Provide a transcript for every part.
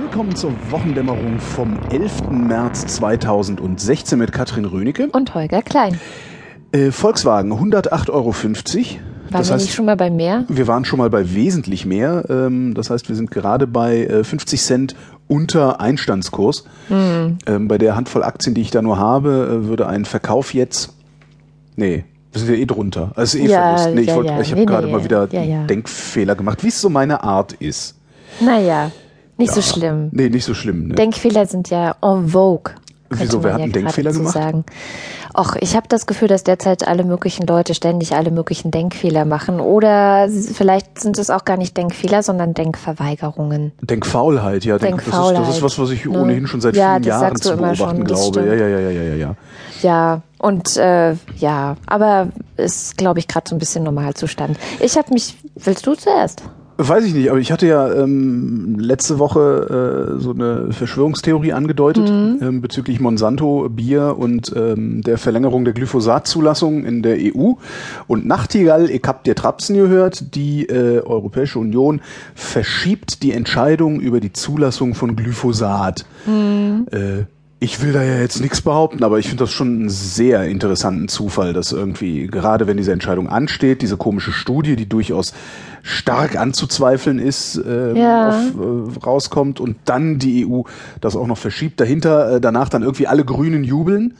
Willkommen zur Wochendämmerung vom 11. März 2016 mit Katrin Rönecke. Und Holger Klein. Äh, Volkswagen 108,50 Euro. Waren das wir heißt, nicht schon mal bei mehr? wir waren schon mal bei wesentlich mehr. Ähm, das heißt, wir sind gerade bei äh, 50 Cent unter Einstandskurs. Hm. Ähm, bei der Handvoll Aktien, die ich da nur habe, äh, würde ein Verkauf jetzt. Nee, wir sind ja eh drunter. Also eh Ja, Verlust. Nee, ich, wollt- ja. ich habe Nee, gerade nee. mal wieder Ja, Denkfehler gemacht, wie es so meine Art ist. Naja, nicht so schlimm. Nee, nicht so schlimm. Ne? Denkfehler sind ja en vogue. Wieso, wer man hat einen Denkfehler gemacht? Sagen. Och, ich habe das Gefühl, dass derzeit alle möglichen Leute ständig alle möglichen Denkfehler machen. Oder vielleicht sind es auch gar nicht Denkfehler, sondern Denkverweigerungen. Denkfaulheit, ja. Denk, das, ist, das Denkfaulheit, ist was, was ich ne? ohnehin schon seit Ja, vielen das Jahren sagst du zu immer beobachten schon, glaube. Ja, ja, ja, ja, ja, ja, ja. Ja, und äh, ja, aber ist, glaube ich, gerade so ein bisschen Normalzustand. Ich habe mich, willst du zuerst? Weiß ich nicht, aber ich hatte ja ähm, letzte Woche äh, so eine Verschwörungstheorie angedeutet Mhm. ähm, bezüglich Monsanto, Bier und ähm, der Verlängerung der Glyphosat-Zulassung in der EU. Und Nachtigall, ich hab dir Trapsen gehört, die äh, Europäische Union verschiebt die Entscheidung über die Zulassung von Glyphosat. Äh, ich will da ja jetzt nichts behaupten, aber ich finde das schon einen sehr interessanten Zufall, dass irgendwie, gerade wenn diese Entscheidung ansteht, diese komische Studie, die durchaus stark anzuzweifeln ist, äh, Ja. auf, äh, rauskommt und dann die EU das auch noch verschiebt. Dahinter, äh, danach dann irgendwie alle Grünen jubeln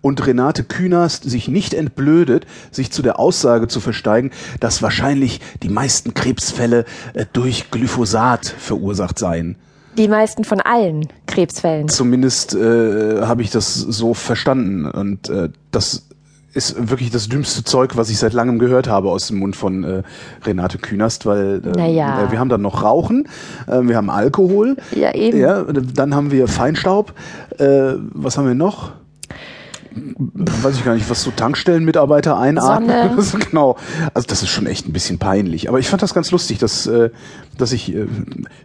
und Renate Künast sich nicht entblödet, sich zu der Aussage zu versteigen, dass wahrscheinlich die meisten Krebsfälle äh, durch Glyphosat verursacht seien. Die meisten von allen Krebsfällen. Zumindest äh, habe ich das so verstanden. Und äh, das ist wirklich das dümmste Zeug, was ich seit langem gehört habe aus dem Mund von äh, Renate Künast, weil äh, Naja. äh, wir haben dann noch Rauchen, äh, wir haben Alkohol, Ja, eben. ja, dann haben wir Feinstaub. Äh, was haben wir noch? Weiß ich gar nicht, was so Tankstellenmitarbeiter einatmen. Genau. Also das ist schon echt ein bisschen peinlich. Aber ich fand das ganz lustig, dass, äh, dass ich äh,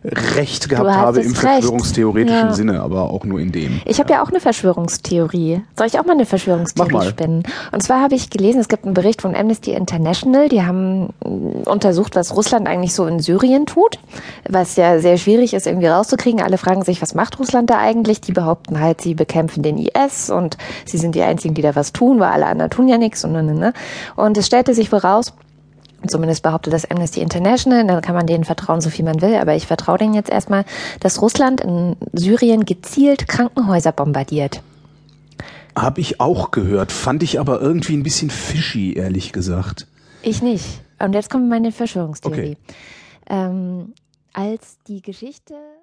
Recht gehabt habe im recht. verschwörungstheoretischen Ja. Sinne, aber auch nur in dem. Ich habe ja auch eine Verschwörungstheorie. Soll ich auch mal eine Verschwörungstheorie mal. spinnen? Und zwar habe ich gelesen, es gibt einen Bericht von Amnesty International, die haben mh, untersucht, was Russland eigentlich so in Syrien tut, was ja sehr schwierig ist, irgendwie rauszukriegen. Alle fragen sich, was macht Russland da eigentlich? Die behaupten halt, sie bekämpfen den IS und sie sind die Einzigen, die da was tun, weil alle anderen tun ja nichts und ne, ne, ne. Und es stellte sich voraus, Zumindest behauptet das Amnesty International, dann kann man denen vertrauen, so viel man will, aber ich vertraue denen jetzt erstmal, dass Russland in Syrien gezielt Krankenhäuser bombardiert. Habe ich auch gehört, fand ich aber irgendwie ein bisschen fishy, ehrlich gesagt. Ich nicht. Und jetzt kommt meine Verschwörungstheorie. Okay. Ähm, als die Geschichte